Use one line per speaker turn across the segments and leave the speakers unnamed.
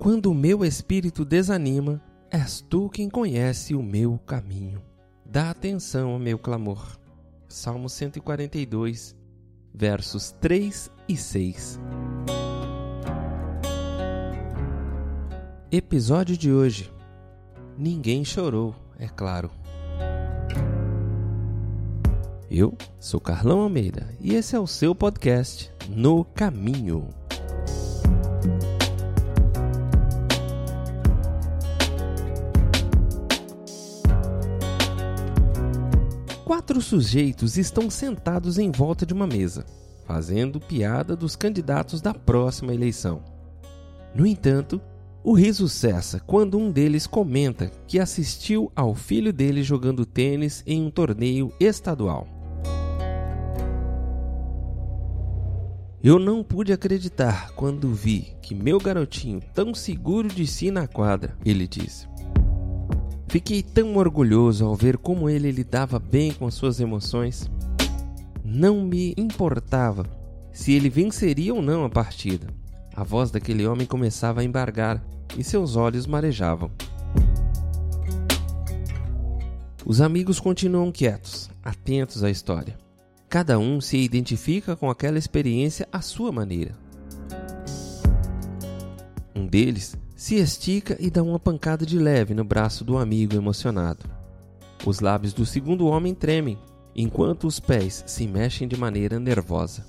Quando o meu espírito desanima, és tu quem conhece o meu caminho. Dá atenção ao meu clamor. Salmo 142, versos 3 e 6. Episódio de hoje. Ninguém chorou, é claro. Eu sou Carlão Almeida e esse é o seu podcast No Caminho. Quatro sujeitos estão sentados em volta de uma mesa, fazendo piada dos candidatos da próxima eleição. No entanto, o riso cessa quando um deles comenta que assistiu ao filho dele jogando tênis em um torneio estadual. Eu não pude acreditar quando vi que meu garotinho, tão seguro de si na quadra, ele disse. Fiquei tão orgulhoso ao ver como ele lidava bem com suas emoções. Não me importava se ele venceria ou não a partida. A voz daquele homem começava a embargar e seus olhos marejavam. Os amigos continuam quietos, atentos à história. Cada um se identifica com aquela experiência à sua maneira. Um deles se estica e dá uma pancada de leve no braço do amigo emocionado. Os lábios do segundo homem tremem, enquanto os pés se mexem de maneira nervosa.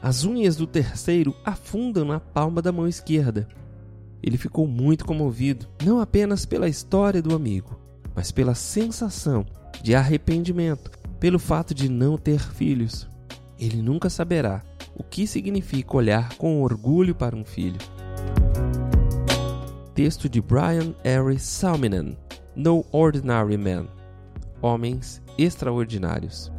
As unhas do terceiro afundam na palma da mão esquerda. Ele ficou muito comovido, não apenas pela história do amigo, mas pela sensação de arrependimento pelo fato de não ter filhos. Ele nunca saberá o que significa olhar com orgulho para um filho texto de Brian R. Salminen, No Ordinary Men Homens Extraordinários.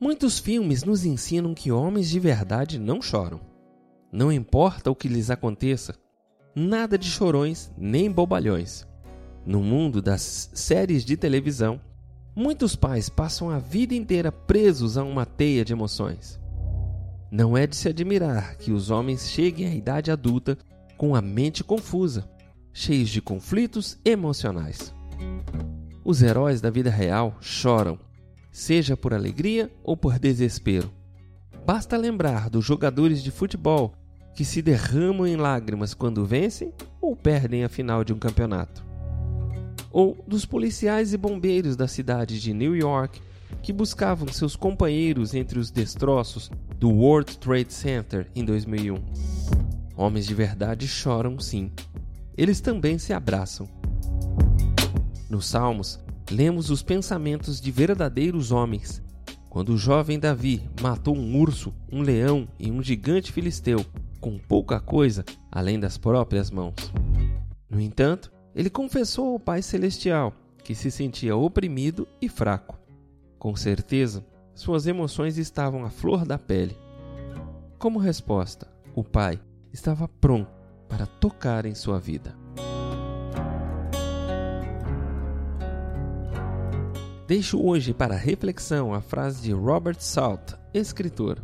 Muitos filmes nos ensinam que homens de verdade não choram. Não importa o que lhes aconteça, nada de chorões nem bobalhões. No mundo das séries de televisão, Muitos pais passam a vida inteira presos a uma teia de emoções. Não é de se admirar que os homens cheguem à idade adulta com a mente confusa, cheios de conflitos emocionais. Os heróis da vida real choram, seja por alegria ou por desespero. Basta lembrar dos jogadores de futebol que se derramam em lágrimas quando vencem ou perdem a final de um campeonato ou dos policiais e bombeiros da cidade de New York que buscavam seus companheiros entre os destroços do World Trade Center em 2001. Homens de verdade choram sim. Eles também se abraçam. Nos Salmos, lemos os pensamentos de verdadeiros homens. Quando o jovem Davi matou um urso, um leão e um gigante filisteu com pouca coisa além das próprias mãos. No entanto, ele confessou ao Pai Celestial que se sentia oprimido e fraco. Com certeza, suas emoções estavam à flor da pele. Como resposta, o Pai estava pronto para tocar em sua vida. Deixo hoje para reflexão a frase de Robert Salt, escritor.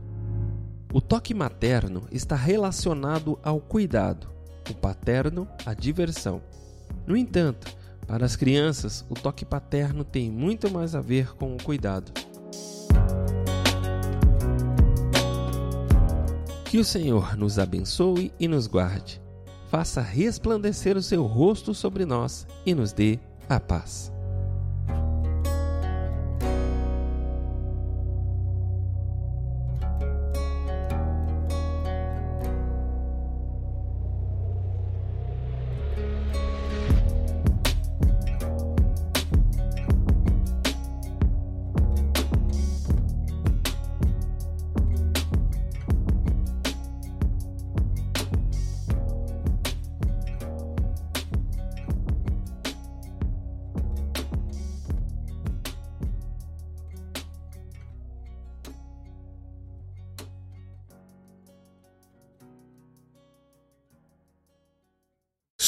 O toque materno está relacionado ao cuidado, o paterno à diversão. No entanto, para as crianças, o toque paterno tem muito mais a ver com o cuidado. Que o Senhor nos abençoe e nos guarde, faça resplandecer o seu rosto sobre nós e nos dê a paz.